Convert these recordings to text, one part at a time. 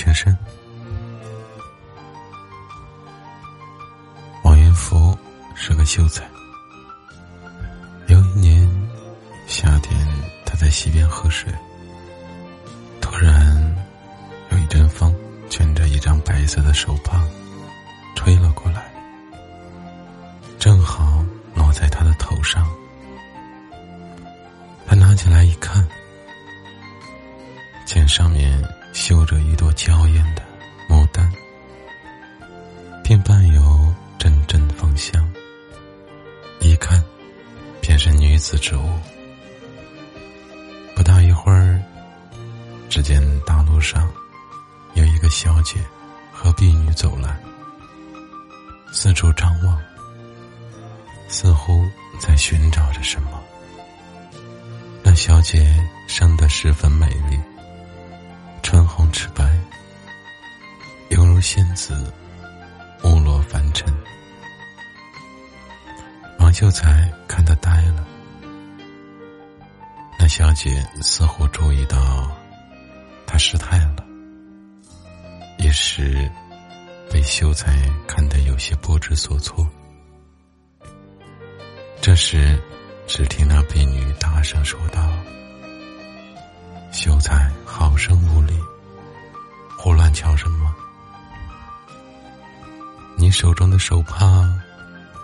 全身。王元福是个秀才。有一年夏天，他在溪边喝水，突然有一阵风卷着一张白色的手帕吹了过来，正好落在他的头上。他拿起来一看，见上面。绣着一朵娇艳的牡丹，并伴有阵阵芳香。一看，便是女子之物。不大一会儿，只见大路上有一个小姐和婢女走来，四处张望，似乎在寻找着什么。那小姐生得十分美丽。唇红齿白，犹如仙子，婀娜凡尘。王秀才看得呆了。那小姐似乎注意到他失态了，一时被秀才看得有些不知所措。这时，只听那婢女大声说道。秀才好生无礼，胡乱瞧什么？你手中的手帕，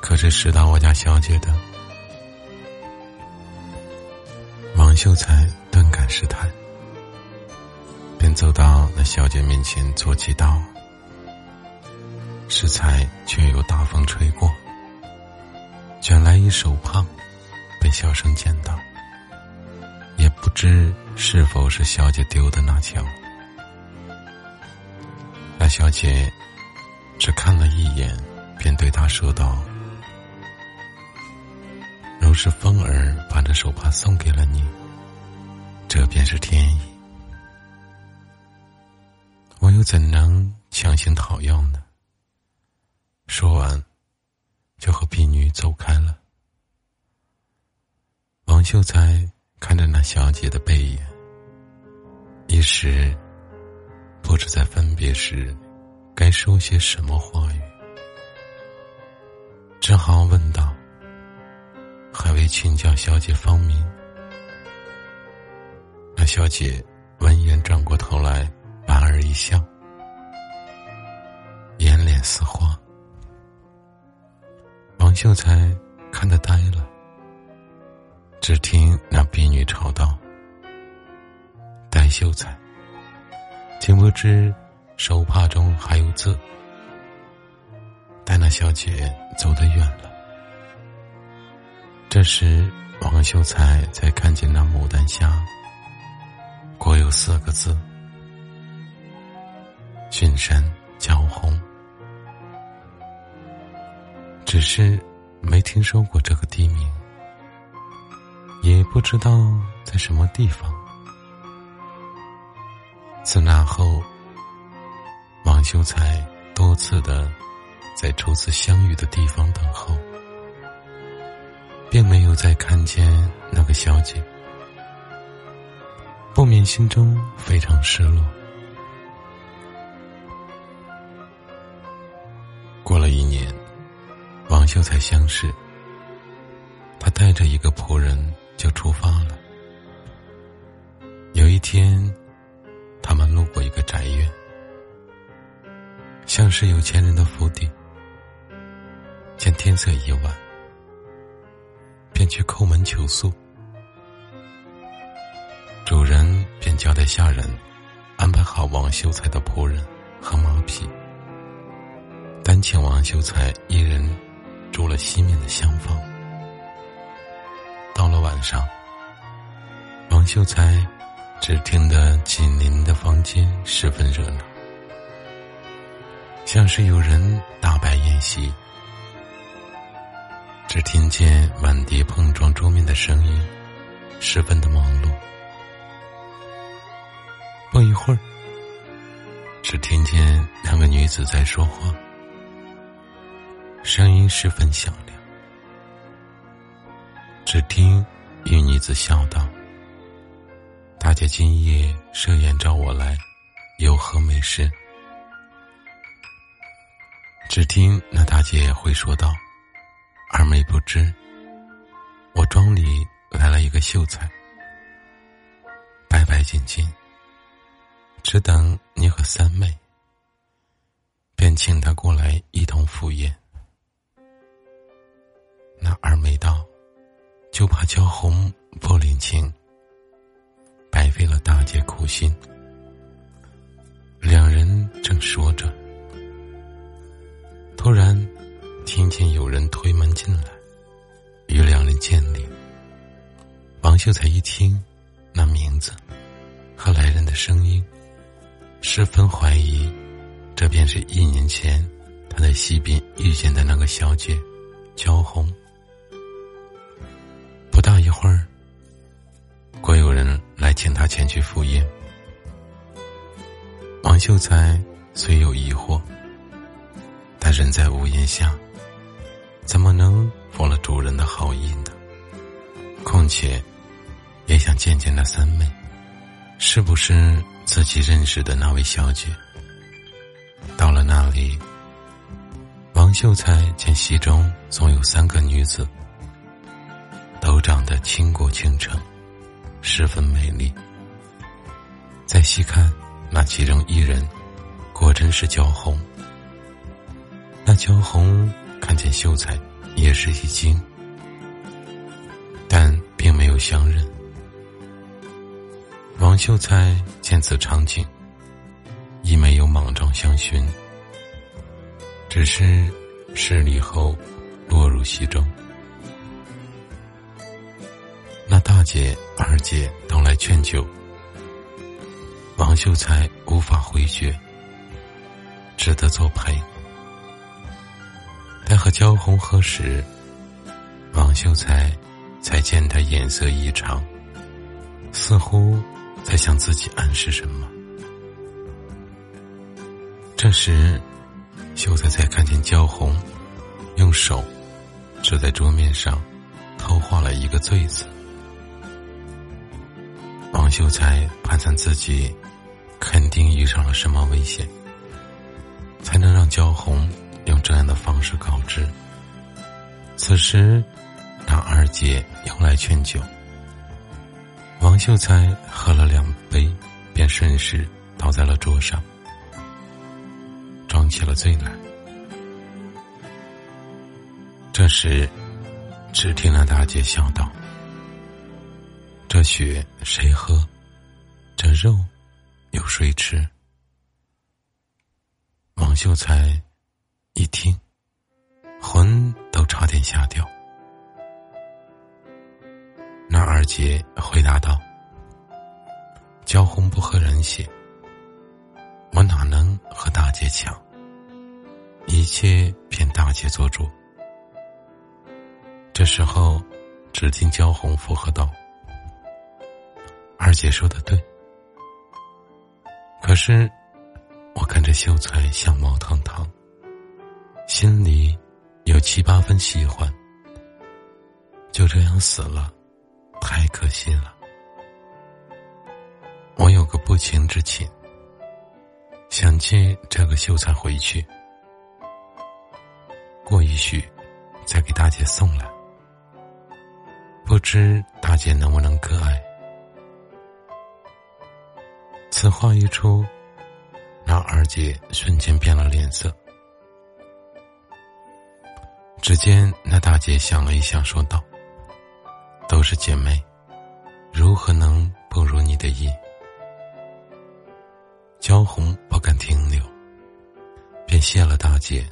可是拾到我家小姐的？王秀才顿感失态，便走到那小姐面前做祈祷。适才却有大风吹过，卷来一手帕，被小生捡到。也不知是否是小姐丢的那条。那小姐只看了一眼，便对他说道：“若是风儿把这手帕送给了你，这便是天意。我又怎能强行讨要呢？”说完，就和婢女走开了。王秀才。看着那小姐的背影，一时不知在分别时该说些什么话语，只好问道：“还未请教小姐芳名？”那小姐闻言转过头来，莞尔一笑，眼脸似花。王秀才看得呆了。只听那婢女吵道：“戴秀才，竟不知手帕中还有字。”待那小姐走得远了，这时王秀才才看见那牡丹下果有四个字：“君山娇红。”只是没听说过这个地名。也不知道在什么地方。自那后，王秀才多次的在初次相遇的地方等候，并没有再看见那个小姐，不免心中非常失落。过了一年，王秀才相识，他带着一个仆人。就出发了。有一天，像是有钱人的府邸。见天色已晚，便去叩门求宿。主人便交代下人安排好王秀才的仆人和马匹，单请王秀才一人住了西面的厢房。到了晚上，王秀才只听得紧邻的房间十分热闹，像是有人大摆宴席。只听见碗碟碰撞桌面的声音，十分的忙碌。不一会儿，只听见两个女子在说话，声音十分响亮。只听一女子笑道：“大姐今夜设宴召我来，有何美事？只听那大姐会说道：“二妹不知，我庄里来了一个秀才，白白净净，只等你和三妹，便请他过来一同赴宴。”那二妹道：“就怕焦红不领情，白费了大姐苦心。”两人正说着。突然，听见有人推门进来，与两人见礼。王秀才一听那名字和来人的声音，十分怀疑，这便是一年前他在西边遇见的那个小姐焦红。不大一会儿，果有人来请他前去赴宴。王秀才虽有疑惑。人在屋檐下，怎么能忘了主人的好意呢？况且，也想见见那三妹，是不是自己认识的那位小姐？到了那里，王秀才见席中总有三个女子，都长得倾国倾城，十分美丽。再细看，那其中一人，果真是焦红。那焦红看见秀才，也是一惊，但并没有相认。王秀才见此场景，亦没有莽撞相寻，只是失礼后落入席中。那大姐、二姐都来劝酒，王秀才无法回绝，只得作陪。待和焦红喝时，王秀才才见他眼色异常，似乎在向自己暗示什么。这时，秀才才看见焦红用手指在桌面上，偷画了一个“罪”字。王秀才盘算自己肯定遇上了什么危险，才能让焦红。这样的方式告知。此时，那二姐又来劝酒。王秀才喝了两杯，便顺势倒在了桌上，装起了醉来。这时，只听了大姐笑道：“这血谁喝？这肉有谁吃？”王秀才。一听，魂都差点吓掉。那二姐回答道：“焦红不喝人血，我哪能和大姐抢？一切凭大姐做主。”这时候，只听焦红附和道：“二姐说的对，可是我看着秀才相貌堂堂。”心里有七八分喜欢，就这样死了，太可惜了。我有个不情之请，想接这个秀才回去，过一许再给大姐送来，不知大姐能不能割爱？此话一出，那二姐瞬间变了脸色。只见那大姐想了一想，说道：“都是姐妹，如何能不如你的意？”焦红不敢停留，便谢了大姐，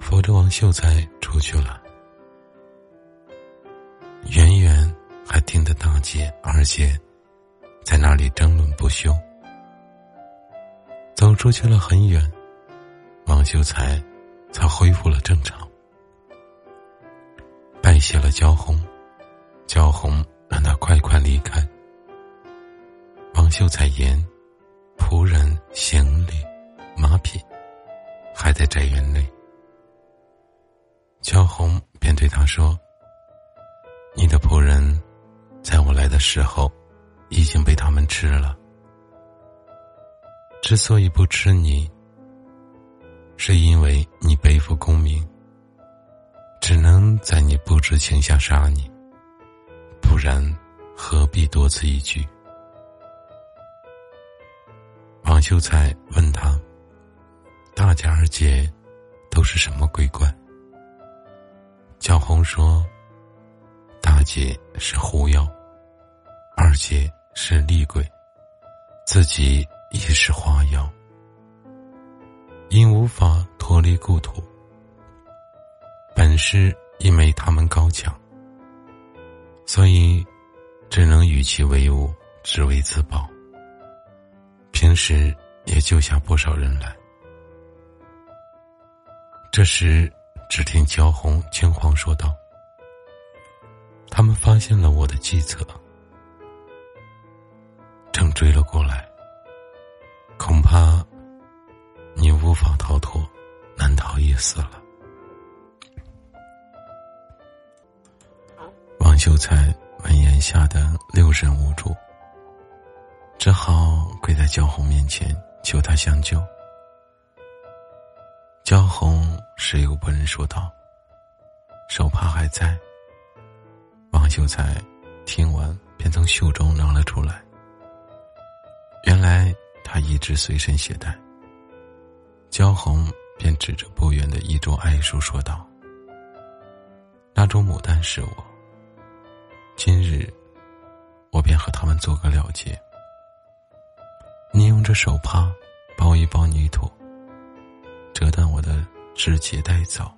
扶着王秀才出去了。远远还听得大姐、二姐在那里争论不休。走出去了很远，王秀才才恢复了正常。拜谢了焦红，焦红让他快快离开。王秀才言：“仆人、行李、马匹还在宅院内。”焦红便对他说：“你的仆人，在我来的时候，已经被他们吃了。”之所以不吃你，是因为你背负功名，只能在你不知情下杀你，不然何必多此一举？王秀才问他：“大姐、二姐都是什么鬼怪？”小红说：“大姐是狐妖，二姐是厉鬼，自己也是花妖。因无法脱离故土，本是因为他们高强，所以只能与其为伍，只为自保。平时也救下不少人来。这时。”只听焦红惊慌说道：“他们发现了我的计策，正追了过来。恐怕你无法逃脱，难逃一死了。”秀才闻言吓得六神无主，只好跪在焦红面前求他相救。焦红十有八人说道：“手帕还在。”王秀才听完，便从袖中拿了出来。原来他一直随身携带。焦红便指着不远的一株艾树说道：“那株牡丹是我。今日，我便和他们做个了结。你用这手帕包一包泥土。”折断我的指节带走，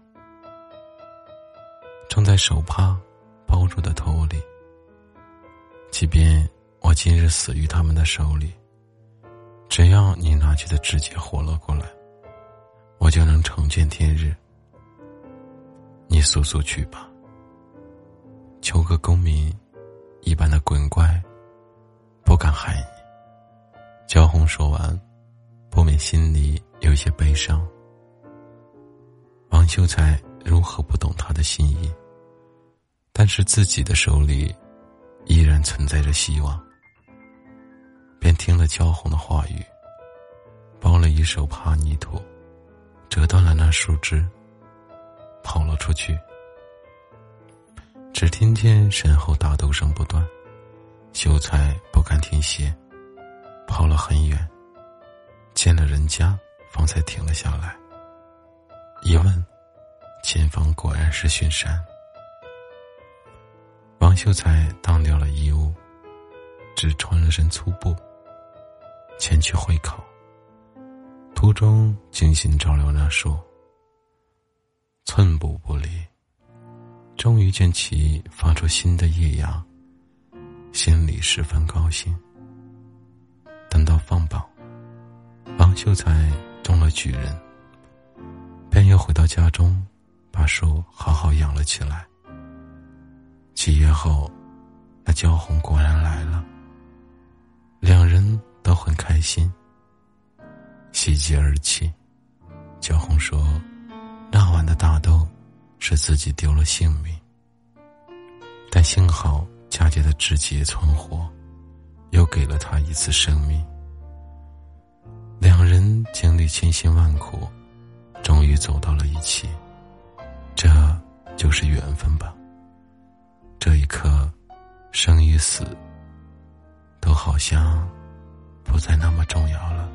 装在手帕包住的头里。即便我今日死于他们的手里，只要你拿去的指节活了过来，我就能重见天日。你速速去吧，求个功名一般的滚怪，不敢害你。焦红说完，不免心里有些悲伤。王秀才如何不懂他的心意？但是自己的手里依然存在着希望，便听了焦红的话语，包了一手帕泥土，折断了那树枝，跑了出去。只听见身后打斗声不断，秀才不敢停歇，跑了很远，见了人家，方才停了下来。一问，前方果然是巡山。王秀才当掉了衣物，只穿了身粗布，前去会考。途中精心照料那树，寸步不离。终于见其发出新的叶芽，心里十分高兴。等到放榜，王秀才中了举人。便又回到家中，把树好好养了起来。几月后，那焦红果然来了。两人都很开心，喜极而泣。焦红说：“那晚的大豆，是自己丢了性命，但幸好佳姐的知己存活，又给了他一次生命。两人经历千辛万苦。”终于走到了一起，这就是缘分吧。这一刻，生与死，都好像不再那么重要了。